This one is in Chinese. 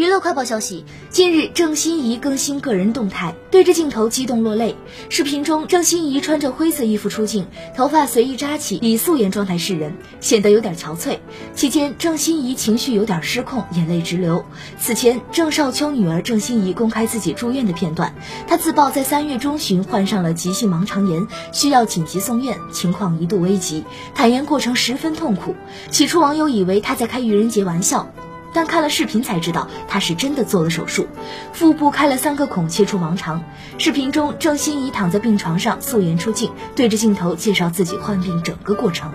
娱乐快报消息：近日，郑欣宜更新个人动态，对着镜头激动落泪。视频中，郑欣宜穿着灰色衣服出镜，头发随意扎起，以素颜状态示人，显得有点憔悴。期间，郑欣宜情绪有点失控，眼泪直流。此前，郑少秋女儿郑欣宜公开自己住院的片段，她自曝在三月中旬患上了急性盲肠炎，需要紧急送院，情况一度危急，坦言过程十分痛苦。起初，网友以为她在开愚人节玩笑。但看了视频才知道，他是真的做了手术，腹部开了三个孔，切除盲肠。视频中，郑欣宜躺在病床上素颜出镜，对着镜头介绍自己患病整个过程。